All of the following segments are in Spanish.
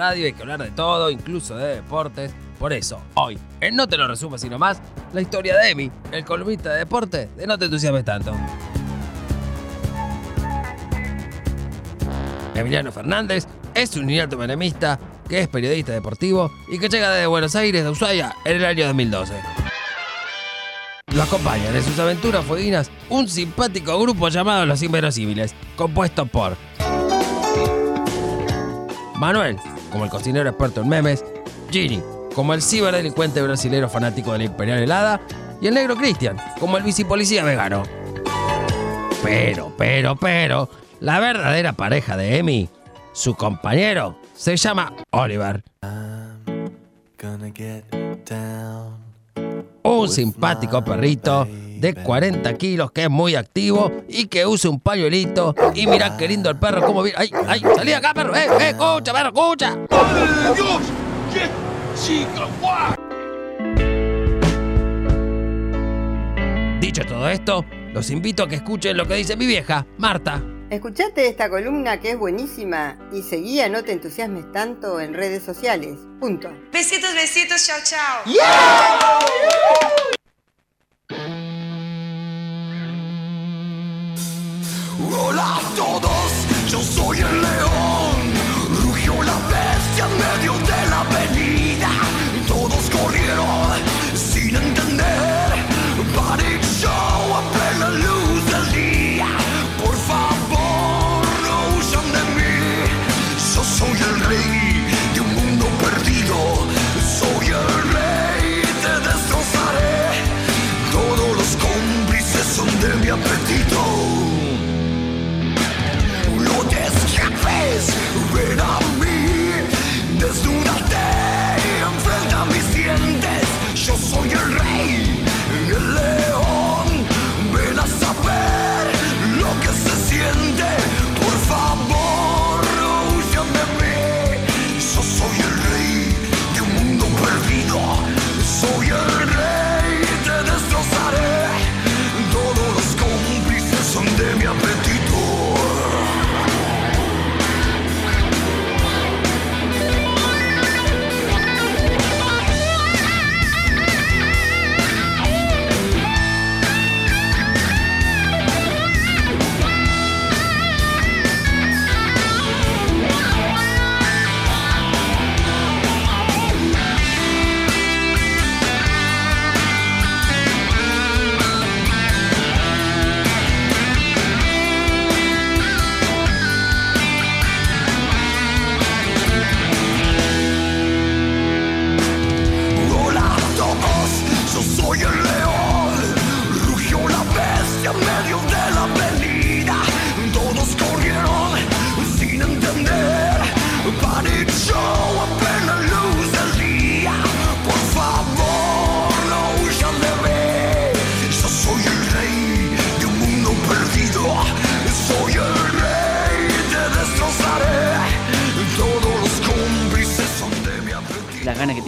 radio, hay que hablar de todo, incluso de deportes. Por eso, hoy, en No Te Lo Resumo Sino Más, la historia de Emi, el columnista de deporte de No Te Entusiasmes Tanto. Emiliano Fernández es un inalto menemista que es periodista deportivo y que llega desde Buenos Aires de Ushuaia en el año 2012. Lo acompañan en sus aventuras fueguinas un simpático grupo llamado Los Inverosímiles, compuesto por Manuel, como el cocinero experto en memes, Gini, como el ciberdelincuente brasilero fanático de la Imperial Helada, y el negro Cristian, como el bicipolicía vegano. Pero, pero, pero, la verdadera pareja de Emi, su compañero, se llama Oliver. Un simpático perrito de 40 kilos que es muy activo y que usa un pañuelito. Y mirá qué lindo el perro, cómo viene. ¡Ay, ay! ¡Salí acá, perro! ¡Eh, eh! ¡Escucha, perro, escucha! Dios! ¡Qué chica! ¡Guau! Dicho todo esto, los invito a que escuchen lo que dice mi vieja, Marta. Escuchate esta columna que es buenísima y seguía No te entusiasmes tanto en redes sociales. Punto. Besitos, besitos, chao, chao. Hola a todos, yo soy el león. Rugió la bestia en medio de la avenida.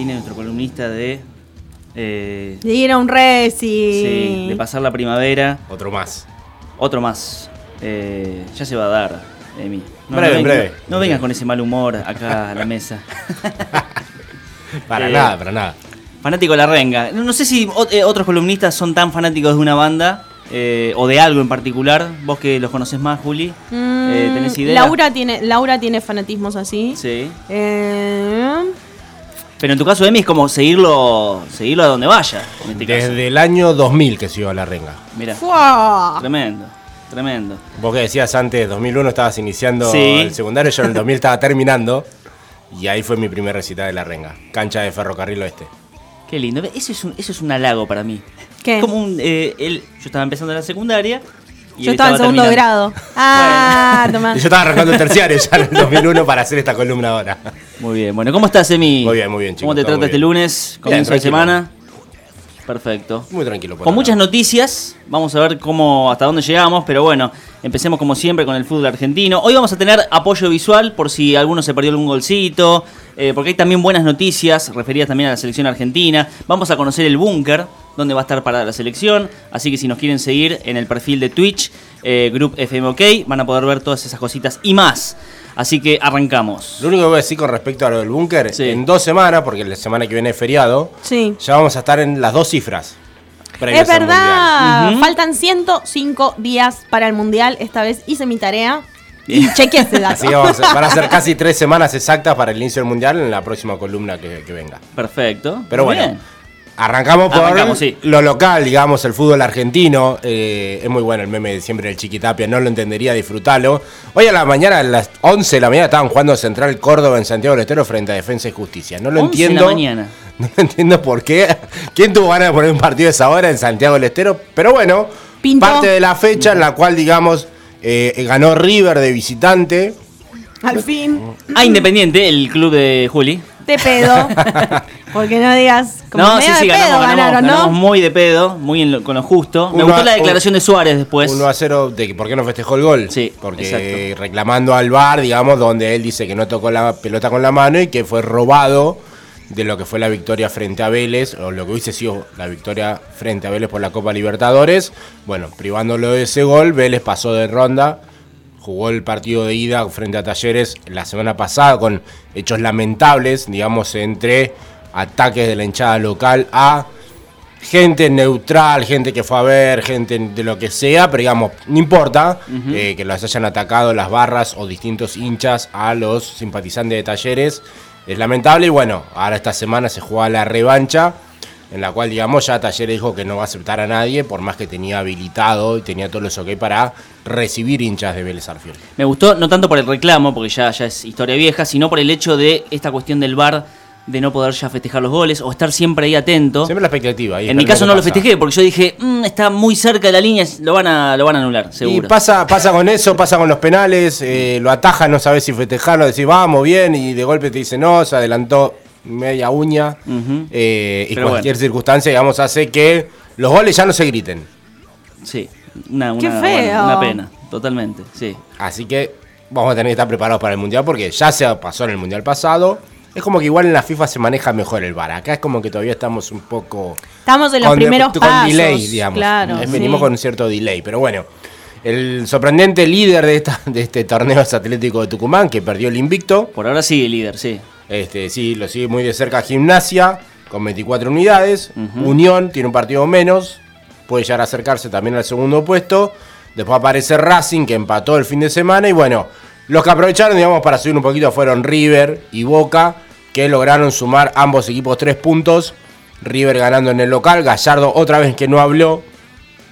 Tiene nuestro columnista de. eh, De ir a un reci. sí, de pasar la primavera. Otro más. Otro más. Eh, ya se va a dar, Emi. Breve, vengas- breve. no vengas con ese mal humor acá a la mesa. Para Eh, nada, para nada. Fanático de la renga. No, no sé si o- eh, otros columnistas son tan fanáticos de una banda eh, o de algo en particular. Vos que los conoces más, Juli. Mm, eh, ¿Tenés idea? Laura tiene, Laura tiene fanatismos así. Sí. Eh, Pero en tu caso, Emi, es como seguirlo seguirlo a donde vaya. En este caso. Desde el año 2000 que siguió a la renga. Mira, ¡fua! tremendo. Tremendo. Vos que decías antes, 2001 estabas iniciando Sí. el secundario, yo en el 2000 estaba terminando. Y ahí fue mi primer recital de la renga. Cancha de ferrocarril oeste. Qué lindo. Eso es un, eso es un halago para mí. ¿Qué? Como un, eh, él, yo estaba empezando la secundaria. y Yo estaba en segundo terminando. grado. Ah, tomá. Y yo estaba arrancando el terciario ya en el 2001 para hacer esta columna ahora. Muy bien. Bueno, ¿cómo estás, Emi? Muy bien, muy bien, chicos, ¿Cómo te trata este lunes? Comienzo de semana. Perfecto. Muy tranquilo. por Con muchas noticias, vamos a ver cómo hasta dónde llegamos, pero bueno, empecemos como siempre con el fútbol argentino. Hoy vamos a tener apoyo visual por si alguno se perdió algún golcito, eh, porque hay también buenas noticias referidas también a la selección argentina. Vamos a conocer el búnker, donde va a estar para la selección, así que si nos quieren seguir en el perfil de Twitch, eh, Group FM OK, van a poder ver todas esas cositas y más. Así que arrancamos. Lo único que voy a decir con respecto a lo del búnker, Sí. en dos semanas, porque la semana que viene es feriado, Sí. ya vamos a estar en las dos cifras. Es verdad. Ujú. Faltan 105 días para el mundial. Esta vez hice mi tarea y chequeé ese dato. Así que vamos a- van a ser casi tres semanas exactas para el inicio del mundial en la próxima columna que, que venga. Perfecto. Pero Muy bueno, bien. Arrancamos por Arrancamos, sí. lo local, digamos, el fútbol argentino. Eh, es muy bueno el meme de siempre del Chiquitapia, no lo entendería, disfrútalo. Hoy a la mañana, a las 11 de la mañana, estaban jugando Central Córdoba en Santiago del Estero frente a Defensa y Justicia. No lo 11 de la entiendo. mañana. No entiendo por qué. ¿Quién tuvo ganas de poner un partido de esa hora en Santiago del Estero? Pero bueno, parte de la fecha en la cual, digamos, eh, ganó River de visitante. Al fin, Ah, Independiente, el club de Juli. de pedo. Porque no digas. Como No, sí, sí, de pedo ganamos, ganamos, ganaron, ¿no? ganamos muy de pedo, muy en lo- con lo justo. Me gustó a- la declaración de Suárez después. 1 a 0 de que por qué no festejó el gol. Sí, porque exacto. reclamando al VAR, digamos, donde él dice que no tocó la pelota con la mano y que fue robado de lo que fue la victoria frente a Vélez, o lo que hubiese sido la victoria frente a Vélez por la Copa Libertadores. Bueno, privándolo de ese gol, Vélez pasó de ronda, jugó el partido de ida frente a Talleres la semana pasada con hechos lamentables, digamos, entre ataques de la hinchada local a gente neutral, gente que fue a ver, gente de lo que sea, pero digamos, no importa eh, que los hayan atacado las barras o distintos hinchas a los simpatizantes de talleres. Es lamentable y bueno, ahora esta semana se juega la revancha, en la cual digamos ya Talleres dijo que no va a aceptar a nadie, por más que tenía habilitado y tenía todos los ok para recibir hinchas de Vélez Arfield. Me gustó, no tanto por el reclamo, porque ya, ya es historia vieja, sino por el hecho de esta cuestión del VAR, de no poder ya festejar los goles o estar siempre ahí atento. Siempre la expectativa. ahí en mi caso no qué lo pasa. festejé, porque yo dije, "Mm, está muy cerca de la línea, lo van a, lo van a anular, seguro. Y pasa, pasa con eso, pasa con los penales, eh, lo atajas, no sabes si festejarlo, decís vamos bien, y de golpe te dice no, se adelantó media uña. Eh, y Pero cualquier circunstancia, digamos, hace que los goles ya no se griten. Sí, una, Qué feo. bueno, una pena, totalmente, sí. Así que vamos a tener que estar preparados para el mundial porque ya se pasó en el mundial pasado. Es como que igual en la FIFA se maneja mejor el VAR. Acá es como que todavía estamos un poco. Estamos en los con primeros con pasos. delay, digamos. Claro, Eh, Venimos sí. con un cierto delay. Pero bueno, el sorprendente líder de, esta, de este torneo es Atlético de Tucumán, que perdió el invicto. Por ahora sigue líder, sí. Este, sí, lo sigue muy de cerca Gimnasia, con 24 unidades. Unión tiene un partido menos, puede llegar a acercarse también al segundo puesto. Después aparece Racing, que empató el fin de semana. Y bueno, los que aprovecharon, digamos, para subir un poquito fueron River y Boca, que lograron sumar ambos equipos tres puntos. River ganando en el local, Gallardo otra vez que no habló,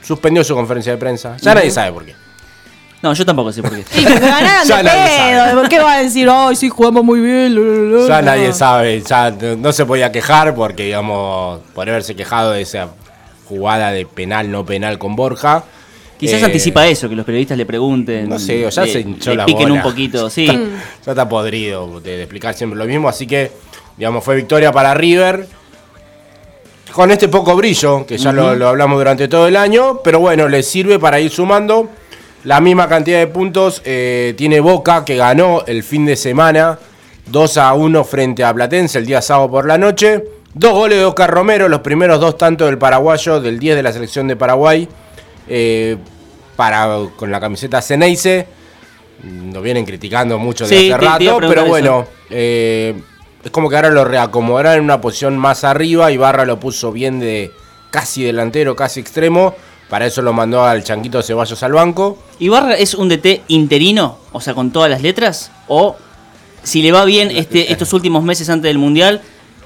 suspendió su conferencia de prensa. Ya nadie sabe por qué. No, yo tampoco sé por qué. Sí, porque ganaron Ya de nadie sabe. pedo. ¿Por qué va a decir, ay, sí, jugamos muy bien? la, la, la"? Ya No. nadie sabe, ya no no se podía quejar porque, digamos, por haberse quejado de esa jugada de penal, no penal con Borja. Quizás Eh, anticipa eso, que los periodistas le pregunten. No sé, o ya le- se hinchó le la piquen bola. un poquito, sí. Ya está podrido de, de explicar siempre lo mismo, así que, digamos, fue victoria para River. Con este poco brillo, que ya lo, lo hablamos durante todo el año, pero bueno, le sirve para ir sumando la misma cantidad de puntos. eh, tiene Boca, que ganó el fin de semana 2 a 1 frente a Platense el día sábado por la noche. Dos goles de Oscar Romero, los primeros dos tanto del paraguayo, del 10 de la selección de Paraguay, eh, para, con la camiseta Ceneice. Nos vienen criticando mucho de Sí, hace rato, pero bueno, eh, es como que ahora lo reacomodaron en una posición más arriba y Barra lo puso bien de casi delantero, casi extremo. Para eso lo mandó al Chanquito Ceballos al banco. ¿Ibarra es un DT interino? O sea, con todas las letras. O si le va bien este, estos últimos meses antes del Mundial,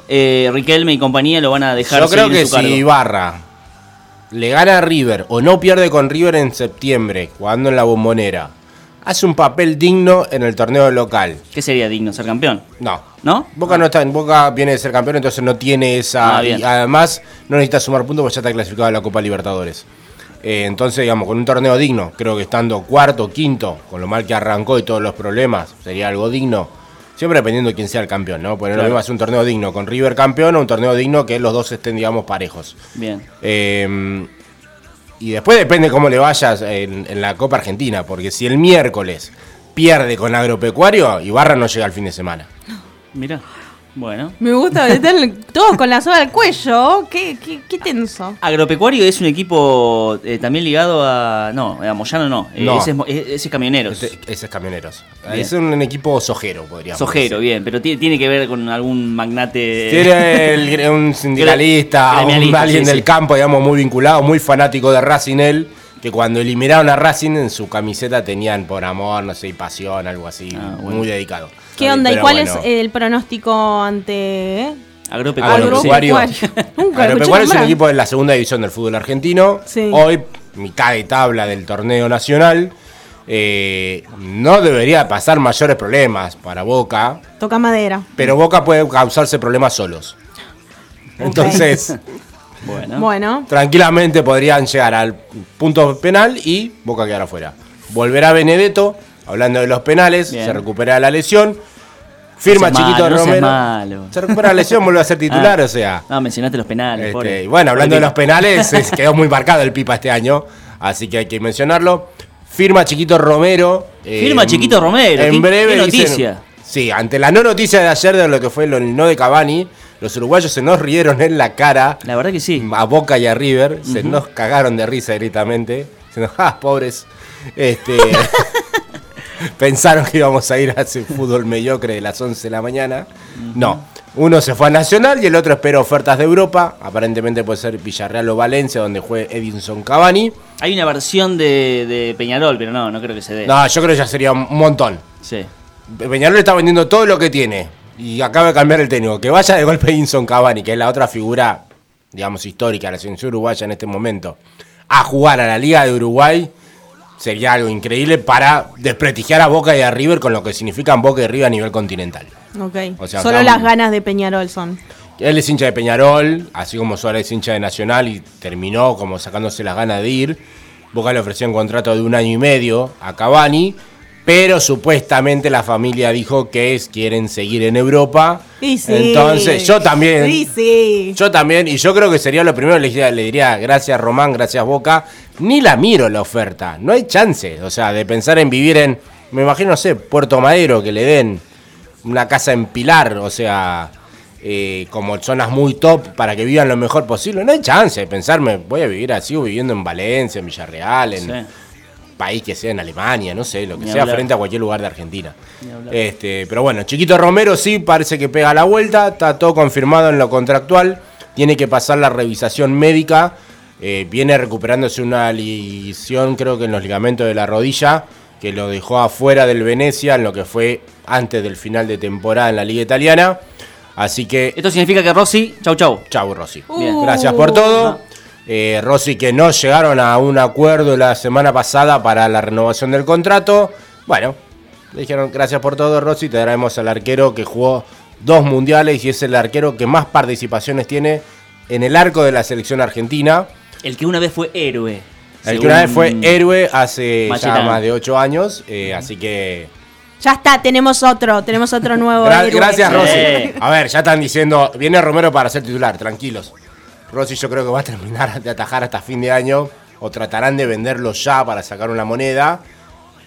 eh, Riquelme y compañía lo van a dejar Yo creo que si Ibarra le gana a River o no pierde con River en septiembre, jugando en la bombonera, hace un papel digno en el torneo local. ¿Qué sería digno? ¿Ser campeón? No. ¿No? Boca no está en Boca viene de ser campeón, entonces no tiene esa. Ah, y además, no necesita sumar puntos porque ya está clasificado a la Copa Libertadores. Eh, entonces, digamos, con un torneo digno, creo que estando cuarto, quinto, con lo mal que arrancó y todos los problemas, sería algo digno. Siempre dependiendo de quién sea el campeón, ¿no? Porque no es lo Claro. mismo hacer un torneo digno con River campeón o un torneo digno que los dos estén, digamos, parejos. Bien. Eh, y después depende cómo le vayas en, en la Copa Argentina, porque si el miércoles pierde con Agropecuario, Ibarra no llega al fin de semana. Mira. Bueno. Me gusta, están todos con la soga al cuello. Qué, qué, qué tenso. Agropecuario es un equipo eh, también ligado a. No, a Moyano no. Eh, No. Ese, es, mo- eh, ese es camioneros. Ese, ese es camioneros. Bien. Es un, equipo sojero, podríamos Sojero, decir. bien, pero tiene, tiene que ver con algún magnate. Tiene el- un sindicalista, un, alguien sí, del sí. campo, digamos, muy vinculado, muy fanático de Racing él, que cuando eliminaron a Racing en su camiseta tenían por amor, no sé, y pasión, algo así, Ah, bueno. muy dedicado. ¿Qué onda? ¿Y cuál bueno, es el pronóstico ante eh? Agropecuario. Agropecuario. Agropecuario? Es un nombrar. equipo de la segunda división del fútbol argentino. Sí. Hoy, mitad de tabla del torneo nacional. Eh, no debería pasar mayores problemas para Boca, Toca madera. pero Boca puede causarse problemas solos. Entonces, Bueno. Bueno, tranquilamente podrían llegar al punto penal y Boca quedar afuera. Volverá Benedetto, hablando de los penales, Bien. se recupera la lesión. Firma No Chiquito malo, no seas Romero. malo. Se recupera la lesión, vuelve a ser titular, Ah. o sea. No, mencionaste los penales. Este, pobre. bueno, hablando de los penales, es- quedó muy marcado el Pipa este año, así que hay que mencionarlo. Firma Chiquito Romero. eh, Firma Chiquito Romero, En breve qué dicen- noticia. sí, ante la no noticia de ayer de lo que fue el no de Cavani, los uruguayos se nos rieron en la cara La verdad que sí. a Boca y a River, se nos cagaron de risa directamente. Se nos, ah, pobres. Este, pensaron que íbamos a ir a ese fútbol mediocre de las 11 de la mañana. No. Uno se fue a Nacional y el otro espera ofertas de Europa. Aparentemente puede ser Villarreal o Valencia, donde juegue Edinson Cavani. Hay una versión de, de Peñarol, pero no, no creo que se dé. No, yo creo que ya sería un montón. Sí. Peñarol está vendiendo todo lo que tiene. Y acaba de cambiar el técnico. Que vaya de golpe Edinson Cavani, que es la otra figura, digamos, histórica de la selección uruguaya en este momento, a jugar a la Liga de Uruguay, sería algo increíble para desprestigiar a Boca y a River con lo que significan Boca y River a nivel continental. ok. O sea, Solo las ganas de Peñarol son. Él es hincha de Peñarol, así como Suárez es hincha de Nacional y terminó como sacándose las ganas de ir. Boca le ofreció un contrato de un año y medio a Cavani, pero supuestamente la familia dijo que es, quieren seguir en Europa. Y sí. Entonces, yo también. Sí, sí. Yo también, y yo creo que sería lo primero, le diría, le diría gracias Román, gracias Boca. Ni la miro la oferta, no hay chance. O sea, de pensar en vivir en, me imagino, no sé, Puerto Madero, que le den una casa en Pilar, o sea, eh, como zonas muy top para que vivan lo mejor posible. No hay chance de pensarme, voy a vivir así, o viviendo en Valencia, en Villarreal, en Sí. País que sea en Alemania, no sé, lo que Ni sea hablar. frente a cualquier lugar de Argentina. Este, pero bueno, Chiquito Romero sí parece que pega la vuelta, está todo confirmado en lo contractual, tiene que pasar la revisación médica, eh, viene recuperándose una lesión creo que en los ligamentos de la rodilla, que lo dejó afuera del Venecia en lo que fue antes del final de temporada en la liga italiana. Así que Esto significa que Rossi, chau chau. Chau, Rossi. Bien. Gracias por todo. Eh, Rossi que no llegaron a un acuerdo la semana pasada para la renovación del contrato. Bueno, le dijeron gracias por todo, Rossi. Te traemos al arquero que jugó dos mundiales y es el arquero que más participaciones tiene en el arco de la selección argentina. El que una vez fue héroe. El que una vez fue héroe hace ya más de ocho años. eh, Así que Ya está, tenemos otro, tenemos otro nuevo. Gra- héroe. gracias, Sí. Rossi. A ver, ya están diciendo, viene Romero para ser titular, tranquilos. Rossi yo creo que va a terminar de atajar hasta fin de año o tratarán de venderlo ya para sacar una moneda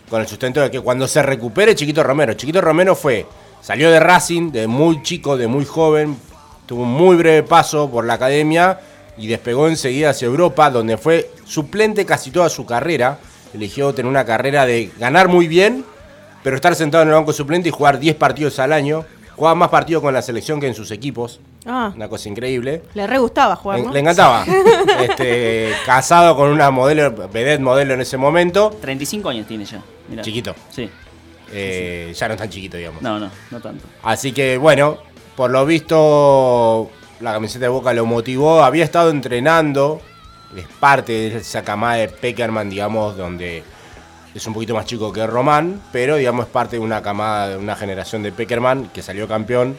con el sustento de que cuando se recupere Chiquito Romero, Chiquito Romero fue, salió de Racing, de muy chico, de muy joven, tuvo un muy breve paso por la academia y despegó enseguida hacia Europa, donde fue suplente casi toda su carrera. Eligió tener una carrera de ganar muy bien, pero estar sentado en el banco suplente y jugar 10 partidos al año. Jugaba más partidos con la selección que en sus equipos. Ah, Una cosa increíble. le re gustaba jugar, Le, ¿no? le encantaba. Este, casado con una modelo, vedette modelo en ese momento. 35 años tiene ya. mirá. Chiquito. Sí. Eh, ya no es tan chiquito, digamos. No, no, no tanto. Así que bueno, por lo visto la camiseta de Boca lo motivó, había estado entrenando, es parte de esa camada de Peckerman, digamos, donde es un poquito más chico que Román, pero digamos es parte de una camada, de una generación de Peckerman que salió campeón.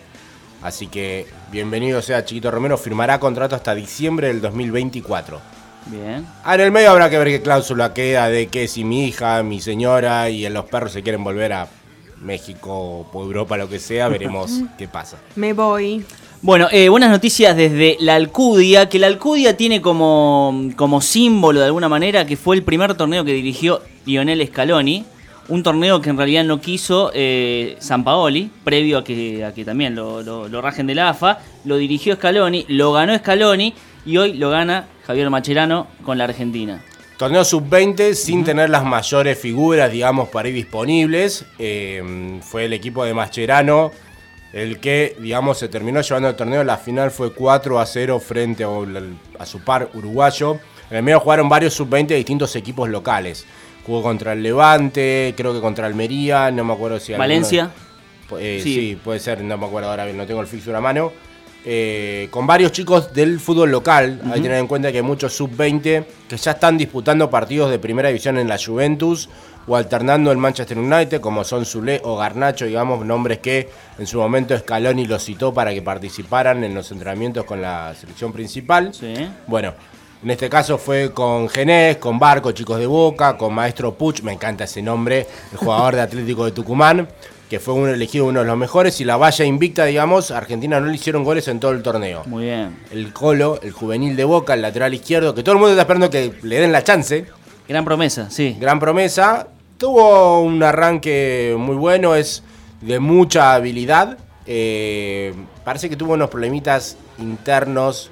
Así que bienvenido sea Chiquito Romero, firmará contrato hasta diciembre del 2024. Bien. Ah, en el medio habrá que ver qué cláusula queda de que si mi hija, mi señora y los perros se quieren volver a México o Europa, lo que sea, veremos qué pasa. Me voy. Bueno, eh, buenas noticias desde la Alcudia, que la Alcudia tiene como, como símbolo de alguna manera que fue el primer torneo que dirigió Lionel Scaloni. Un torneo que en realidad no quiso eh, San Paoli, previo a que, a que también lo, lo- lo rajen de la AFA, lo dirigió Scaloni, lo ganó Scaloni y hoy lo gana Javier Macherano con la Argentina. Torneo sub-20 sin tener las mayores figuras, digamos, para ir disponibles. Eh, fue el equipo de Mascherano el que, digamos, se terminó llevando el torneo. La final fue 4 a 0 frente a, a su par uruguayo. En el medio jugaron varios sub-20 de distintos equipos locales. Jugó contra el Levante, creo que contra Almería, no me acuerdo si... alguno- Valencia. Eh, Sí. sí. puede ser, no me acuerdo ahora bien, no tengo el fixture a mano. Eh, con varios chicos del fútbol local. Hay que tener en cuenta que hay muchos sub-20 que ya están disputando partidos de primera división en la Juventus o alternando el Manchester United, como son Zule o Garnacho, digamos, nombres que en su momento Scaloni los citó para que participaran en los entrenamientos con la selección principal. Sí. Bueno, en este caso fue con Genés, con Barco, chicos de Boca, con Maestro Puch, me encanta ese nombre, el jugador de Atlético de Tucumán, que fue uno elegido uno de los mejores y la valla invicta, digamos, Argentina no le hicieron goles en todo el torneo. Muy bien. El Colo, el juvenil de Boca, el lateral izquierdo, que todo el mundo está esperando que le den la chance, Gran promesa, sí. gran promesa, tuvo un arranque muy bueno, es de mucha habilidad, eh, parece que tuvo unos problemitas internos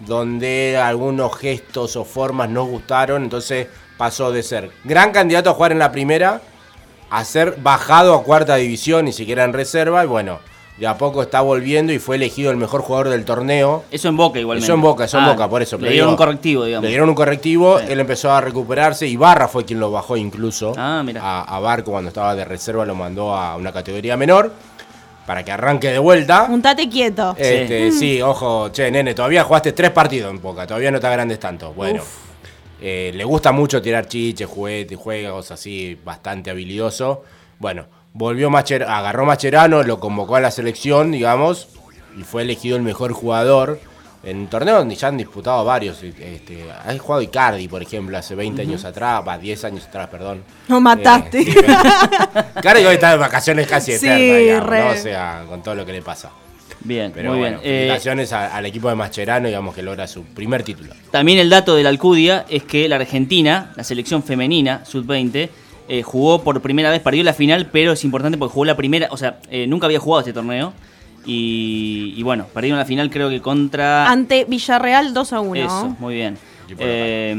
donde algunos gestos o formas no gustaron, entonces pasó de ser gran candidato a jugar en la primera a ser bajado a cuarta división, ni siquiera en reserva, y bueno, de a poco está volviendo y fue elegido el mejor jugador del torneo. Eso en Boca igualmente. Eso en Boca, eso en Ah, Boca, por eso. Le dieron digo, un correctivo, digamos. Le dieron un correctivo, Sí. él empezó a recuperarse. Ibarra fue quien lo bajó incluso. Ah, mira. A, a Barco cuando estaba de reserva lo mandó a una categoría menor para que arranque de vuelta. Juntate quieto. Este, sí. ojo, che, nene, todavía jugaste tres partidos en Boca, todavía no te agrandes tanto. Bueno, eh, le gusta mucho tirar chiches, juguetes, juegos así, bastante habilidoso. Bueno, volvió Macher agarró Macherano, lo convocó a la selección, digamos, y fue elegido el mejor jugador. En un torneo donde ya han disputado varios. Este, ha jugado Icardi, por ejemplo, hace 20 años atrás, va, 10 años atrás, perdón. No mataste. Eh, Icardi hoy está de vacaciones casi Sí, digamos, re. ¿no? O sea, con todo lo que le pasa. Bien, Pero muy bueno, bien. Eh, felicitaciones al equipo de Mascherano, digamos que logra su primer título. También el dato de la Alcudia es que la Argentina, la selección femenina, sub-20, eh, jugó por primera vez, perdió la final, pero es importante porque jugó la primera, o sea, eh, nunca había jugado este torneo. Y, y bueno, perdieron la final creo que contra... Ante Villarreal 2 a 1. Eso, muy bien. Eh,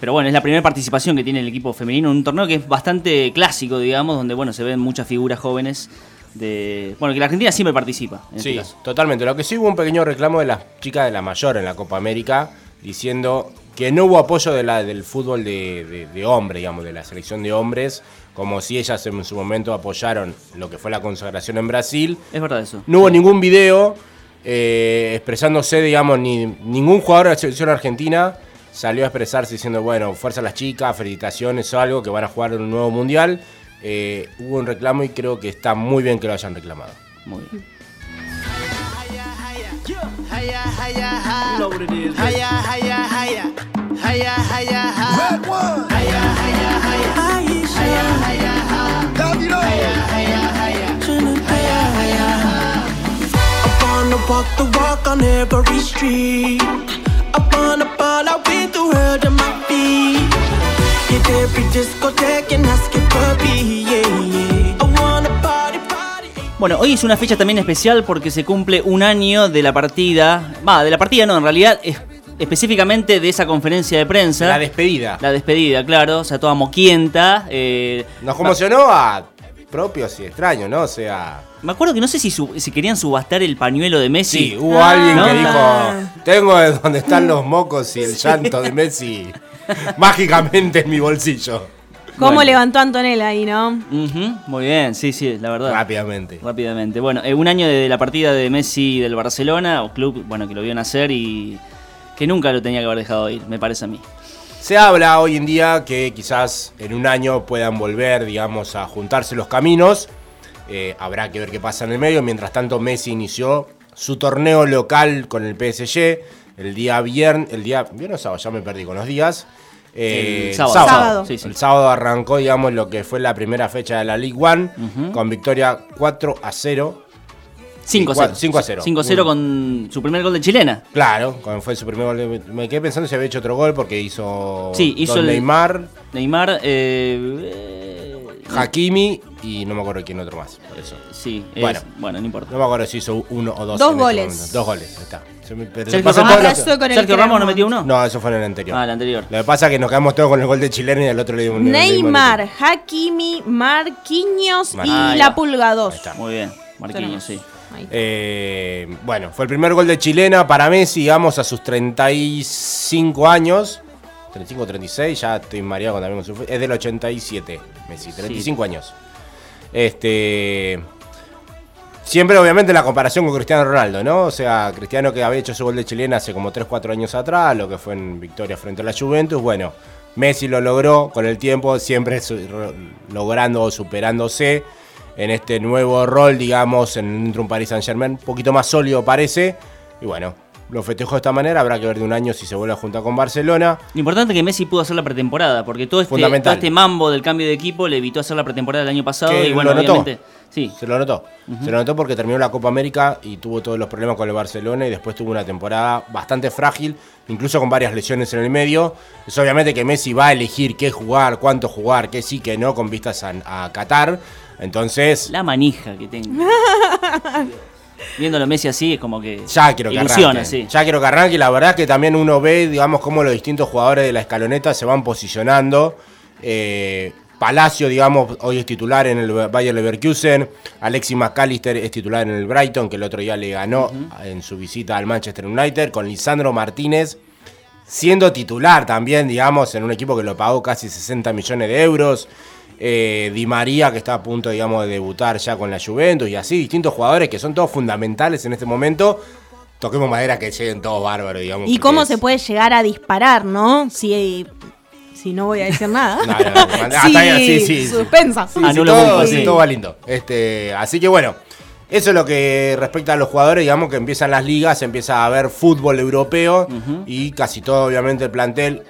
pero bueno, es la primera participación que tiene el equipo femenino en un torneo que es bastante clásico, digamos, donde bueno, se ven muchas figuras jóvenes de... Bueno, que la Argentina siempre participa, en este Sí, caso. totalmente. Lo que sí hubo un pequeño reclamo de las chicas de la mayor en la Copa América, diciendo que no hubo apoyo de la, del fútbol de, de, de hombre, digamos, de la selección de hombres, como si ellas en su momento apoyaron lo que fue la consagración en Brasil. Es verdad eso. No hubo ningún video eh, expresándose, digamos, ni ningún jugador de la selección argentina salió a expresarse diciendo, bueno, fuerza a las chicas, felicitaciones o algo, que van a jugar en un nuevo mundial. Eh, hubo un reclamo y creo que está muy bien que lo hayan reclamado. Muy bien. On every street. I wanna ball out with the world at my feet. Hit every discotheque and ask it for me, yeah, yeah. I wanna party, party. Bueno, hoy es una fecha también especial porque se cumple un año de la partida. Va, de la partida no, en realidad es específicamente de esa conferencia de prensa. La despedida. La despedida, claro, o sea, toda moquienta. eh, Nos conmocionó a propios y extraños, ¿no? O sea, Me acuerdo que no sé si, si querían subastar el pañuelo de Messi. sí, hubo Ah, alguien que ¿no? dijo, tengo de donde están los mocos y el llanto de Messi mágicamente en mi bolsillo. ¿Cómo Bueno. levantó Antonella ahí, no? Ujú, muy bien, sí, sí, la verdad. Rápidamente. Rápidamente. Bueno, eh, un año de la partida de Messi del Barcelona, o club, bueno, que lo vio nacer y que nunca lo tenía que haber dejado ir, me parece a mí. Se habla hoy en día que quizás en un año puedan volver, digamos, a juntarse los caminos. Eh, habrá que ver qué pasa en el medio. Mientras tanto, Messi inició su torneo local con el PSG el día viernes. El día. ¿Viernes o sábado? Ya me perdí con los días. Eh, El sábado. Sábado. Sí, sí. El sábado arrancó, digamos, lo que fue la primera fecha de la League One, con victoria 4 a 0. 5 a 0. 5 a 0. 5 a 0 con su primer gol de chilena. Claro, cuando fue su primer gol. de- Me quedé pensando si había hecho otro gol porque hizo. Sí, hizo el- Neymar. Neymar, eh, eh, Hakimi y no me acuerdo quién otro más. Por eso. Sí, es- Bueno. bueno. no importa. No me acuerdo si hizo uno o dos. Dos este goles. Dos goles, está. Se me- pero se Sergio Ramos, todo lo que- Arrasó con el Sergio Ramos no metió uno. No, eso fue en el anterior. Ah, el anterior. Lo que pasa es que nos quedamos todos con el gol de chileno y al otro le dimos un le dimos un- Neymar, Hakimi, Marquinhos Mar- y Ah, la. Pulga 2. Ahí está. Muy bien. Marquinhos, sí. Eh, bueno, fue el primer gol de chilena para Messi, digamos, a sus 35 años. 35 36, ya estoy mareado también con su Es del 87, Messi, 35 años. Este. Siempre, obviamente, la comparación con Cristiano Ronaldo, ¿no? O sea, Cristiano que había hecho su gol de chilena hace como 3-4 años atrás, lo que fue en victoria frente a la Juventus. Bueno, Messi lo logró con el tiempo, siempre logrando o superándose en este nuevo rol, digamos, en un Paris Saint Germain, un poquito más sólido parece. Y bueno, lo festejó de esta manera, habrá que ver de un año si se vuelve a juntar con Barcelona. Lo importante es que Messi pudo hacer la pretemporada, porque todo este, Fundamental. todo este mambo del cambio de equipo le evitó hacer la pretemporada el año pasado. Que y bueno, lo notó. obviamente. Sí, Se lo notó. Se lo notó porque terminó la Copa América y tuvo todos los problemas con el Barcelona y después tuvo una temporada bastante frágil, incluso con varias lesiones en el medio. Es obviamente que Messi va a elegir qué jugar, cuánto jugar, qué sí, qué no, con vistas a, a Qatar. Entonces, la manija que tengo. Viéndolo a Messi así es como que. ya quiero que ilusiona, arranque. sí. Ya quiero que arranque. y La verdad es que también uno ve, digamos, cómo los distintos jugadores de la escaloneta se van posicionando. Eh, Palacio, digamos, hoy es titular en el Bayer Leverkusen. Alexis McAllister es titular en el Brighton, que el otro día le ganó en su visita al Manchester United. Con Lisandro Martínez siendo titular también, digamos, en un equipo que lo pagó casi 60 millones de euros. Eh, Di María, que está a punto, digamos, de debutar ya con la Juventus. Y así, distintos jugadores que son todos fundamentales en este momento. Toquemos madera que lleguen todos bárbaros, digamos. Y cómo es- se puede llegar a disparar, ¿no? Si, si no voy a decir nada. No, no, no, manda- hasta ahí, sí, suspensa. Sí, todo, sí, todo va lindo. Este, así que bueno, eso es lo que respecta a los jugadores, digamos que empiezan las ligas, empieza a haber fútbol europeo y casi todo, obviamente, el plantel.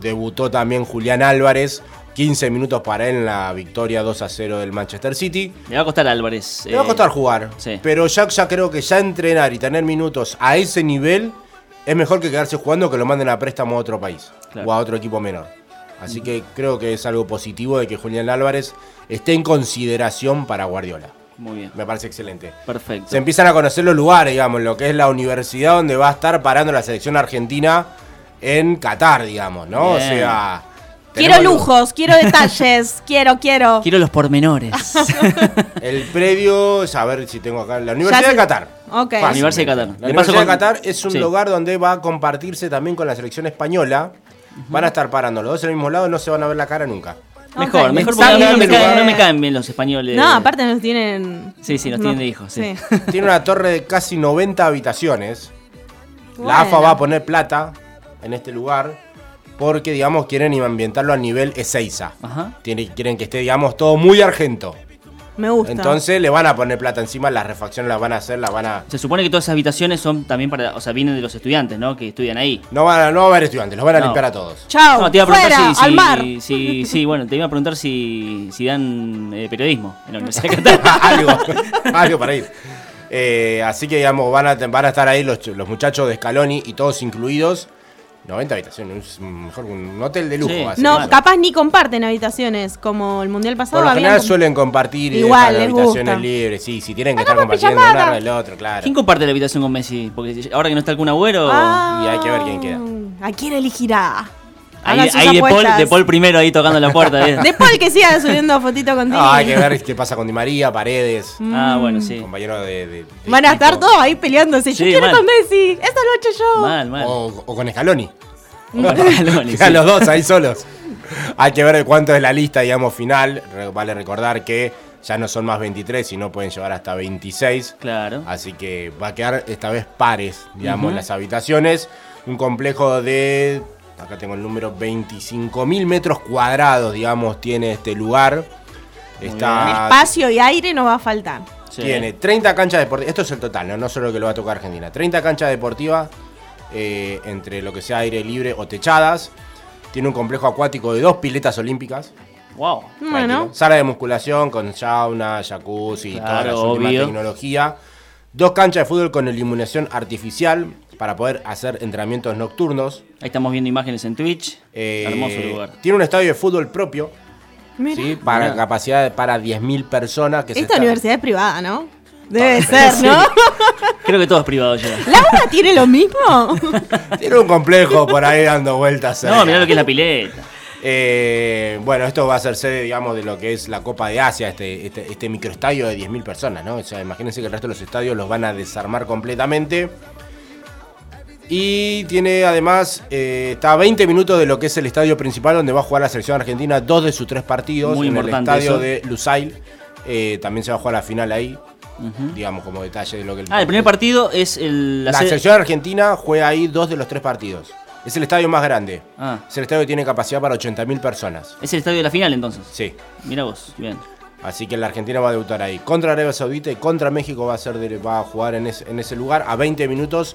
Debutó también Julián Álvarez, 15 minutos para él en la victoria 2 a 0 del Manchester City. Le va a costar a Álvarez. Le va a eh, costar jugar, sí. pero ya, ya creo que ya entrenar y tener minutos a ese nivel es mejor que quedarse jugando que lo manden a préstamo a otro país Claro. o a otro equipo menor. Así que creo que es algo positivo de que Julián Álvarez esté en consideración para Guardiola. Muy bien. Me parece excelente. Perfecto. Se empiezan a conocer los lugares, digamos, lo que es la universidad donde va a estar parando la selección argentina en Qatar, digamos, ¿no? O sea... Quiero tenemos lujos, quiero detalles, quiero, quiero. Quiero los pormenores. El predio, a ver si tengo acá, la Universidad de Qatar. Ok. Fácil. Universidad de Qatar. La De paso Universidad de con- Qatar es un Sí. lugar donde va a compartirse también con la selección española. Van a estar parando los dos en el mismo lado, no se van a ver la cara nunca. Mejor, mejor porque no me, Exacto. caen, no me caen bien los españoles. No, aparte nos tienen. Sí, sí, nos no. tienen de hijos. Sí. Tiene una torre de casi 90 habitaciones. La. AFA va a poner plata en este lugar porque, digamos, quieren ambientarlo a nivel Ezeiza. Ajá. Tiene- quieren que esté, digamos, todo muy argento. Me gusta. Entonces le van a poner plata encima, las refacciones las van a hacer, las van a... Se supone que todas esas habitaciones son también para. O sea, vienen de los estudiantes, ¿no? Que estudian ahí. No, van a, no va a haber estudiantes, los van a No. limpiar a todos. Chao, No, te iba a preguntar fuera, si, al si- mar. si- sí, bueno, te iba a preguntar si, si dan eh, periodismo en la Universidad de Qatar. algo, algo para ir. Eh, así que, digamos, van a, van a estar ahí los, los muchachos de Scaloni y todos incluidos. 90 habitaciones, es mejor que un hotel de lujo. Sí. va a ser. No, Claro. capaz ni comparten habitaciones, como el mundial pasado. Por lo habían general com- suelen compartir y Igual, les habitaciones gusta. libres. Sí, si tienen que estar compartiendo una del otro, claro. ¿Quién comparte la habitación con Messi? Porque ahora que no está algún agüero. Ah, Y hay que ver quién queda. ¿A quién eligirá? Ahí de, Paul, apuestas. de Paul primero ahí tocando la puerta. ¿eh? De Paul que siga subiendo fotito contigo. Ah, hay que ver qué pasa con Di María, Paredes, Ah, bueno, sí. compañero de, de- de Van a equipo. estar todos ahí peleándose. Yo Sí, quiero mal. con Messi. Esta lo he hecho yo. Mal, mal. O, o con Scaloni. Bueno, Scaloni, Quedan sí. los dos ahí solos. Hay que ver cuánto es la lista, digamos, final. Vale recordar que ya no son más 23, sino pueden llevar hasta 26. Claro. Así que va a quedar esta vez pares, digamos, Ujú. las habitaciones. Un complejo de, acá tengo el número, 25.000 metros cuadrados, digamos, tiene este lugar. Está, Espacio y aire no va a faltar. Sí. tiene 30 canchas deportivas. Esto es el total, ¿no? no solo lo que lo va a tocar Argentina. 30 canchas deportivas eh, entre lo que sea aire libre o techadas. Tiene un complejo acuático de dos piletas olímpicas. Wow. Bueno. Sala de musculación con sauna, jacuzzi y toda la Claro, última tecnología. Dos canchas de fútbol con iluminación artificial para poder hacer entrenamientos nocturnos. Ahí estamos viendo imágenes en Twitch. Eh, Hermoso lugar. Tiene un estadio de fútbol propio. Mira. ¿sí? Para Mirá. capacidad para 10.000 personas. Que se Esta está- universidad es privada, ¿no? Debe ser, sí. ¿no? Creo que todo es privado ya. ¿La una tiene lo mismo? Tiene un complejo por ahí dando vueltas. No, mirá lo que es la pileta. Eh, bueno, esto va a ser sede, digamos, de lo que es la Copa de Asia, este, este, este microestadio de 10.000 personas, ¿no? O sea, imagínense que el resto de los estadios los van a desarmar completamente. Y tiene además, eh, está a 20 minutos de lo que es el estadio principal donde va a jugar la selección argentina dos de sus tres partidos. Muy en el estadio eso. de Lusail. Eh, también se va a jugar la final ahí, digamos, como detalle de lo que... Ah, el primer partido es el. La selección argentina juega ahí dos de los tres partidos. Es el estadio más grande. Ah, Es el estadio que tiene capacidad para 80.000 personas. es el estadio de la final entonces. Sí. Mira vos, bien. Así que la Argentina va a debutar ahí. Contra Arabia Saudita y contra México va a, ser de- va a jugar en, ese- en ese lugar a 20 minutos.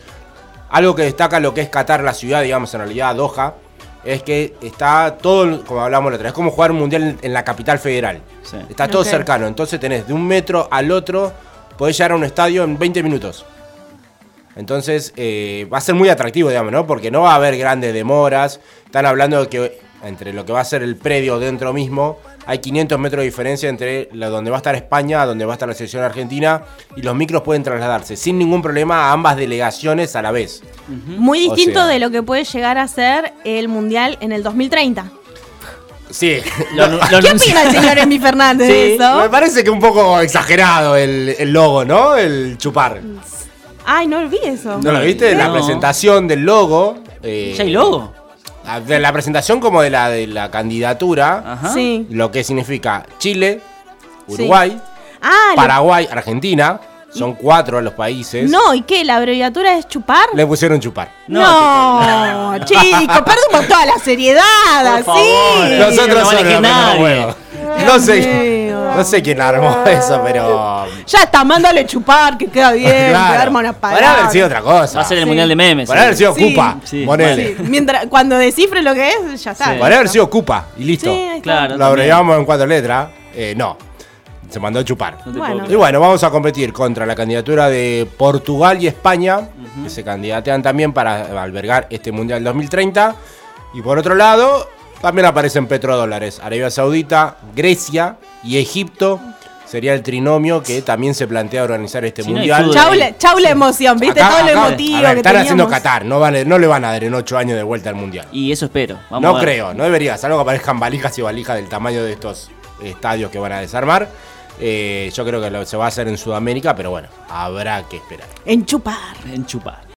Algo que destaca lo que es Qatar, la ciudad, digamos, en realidad Doha, es que está todo, como hablamos la otra vez, es como jugar un mundial en, la capital federal. Sí. Está todo cercano. Entonces tenés de un metro al otro, podés llegar a un estadio en 20 minutos. Entonces eh, va a ser muy atractivo, digamos, ¿no? Porque no va a haber grandes demoras. Están hablando de que entre lo que va a ser el predio dentro mismo, hay 500 metros de diferencia entre la, donde va a estar España, donde va a estar la selección argentina, y los micros pueden trasladarse sin ningún problema a ambas delegaciones a la vez. Muy O distinto sea- de lo que puede llegar a ser el Mundial en el 2030. Sí, Lo, lo ¿Qué opina el señor Emi Fernández Sí, de eso? me parece que un poco exagerado el, el logo, ¿no? El chupar. Ay, no olvidé eso. ¿No lo viste? La No. presentación del logo. eh, ¿Ya hay logo? De la presentación como de la de la candidatura, Ajá. Sí. lo que significa Chile, Sí. Uruguay, Ah, lo- Paraguay, Argentina, son cuatro los países. no, ¿y qué? ¿La abreviatura es chupar? Le pusieron chupar. No, chico, perdemos toda la seriedad, así. favor. Sí, Nosotros no nadie. huevos. No sé. No sé quién armó eso, pero. Ya está, mándale chupar, que queda bien, que Claro. arma una Podría palabra. haber sido otra cosa. Va a ser el Sí. mundial de memes. Podría haber sido Sí. Cupa. Sí. Ponele. Sí, mientras, cuando descifre lo que es, ya está. Sí. Podría haber sido Cupa y listo. Sí. Claro. Lo abreviamos en cuatro letras. Eh, no. Se mandó a chupar. No Bueno. Y bueno, vamos a competir contra la candidatura de Portugal y España, que se candidatean también para albergar este Mundial 2030. Y por otro lado, también aparecen petrodólares. Arabia Saudita, Grecia y Egipto. Sería el trinomio que también se plantea organizar este Si no Mundial. fútbol. Chau, la- chau la emoción, ¿viste? Acá- Todo lo emotivo ver, que están haciendo teníamos. Qatar, no, van a- no le van a dar en ocho años de vuelta al Mundial. Y eso espero. Vamos no a ver. creo, no debería, salvo que aparezcan valijas y valijas del tamaño de estos estadios que van a desarmar. Eh, yo creo que lo- se va a hacer en Sudamérica, pero bueno, habrá que esperar. En chupar. En chupar.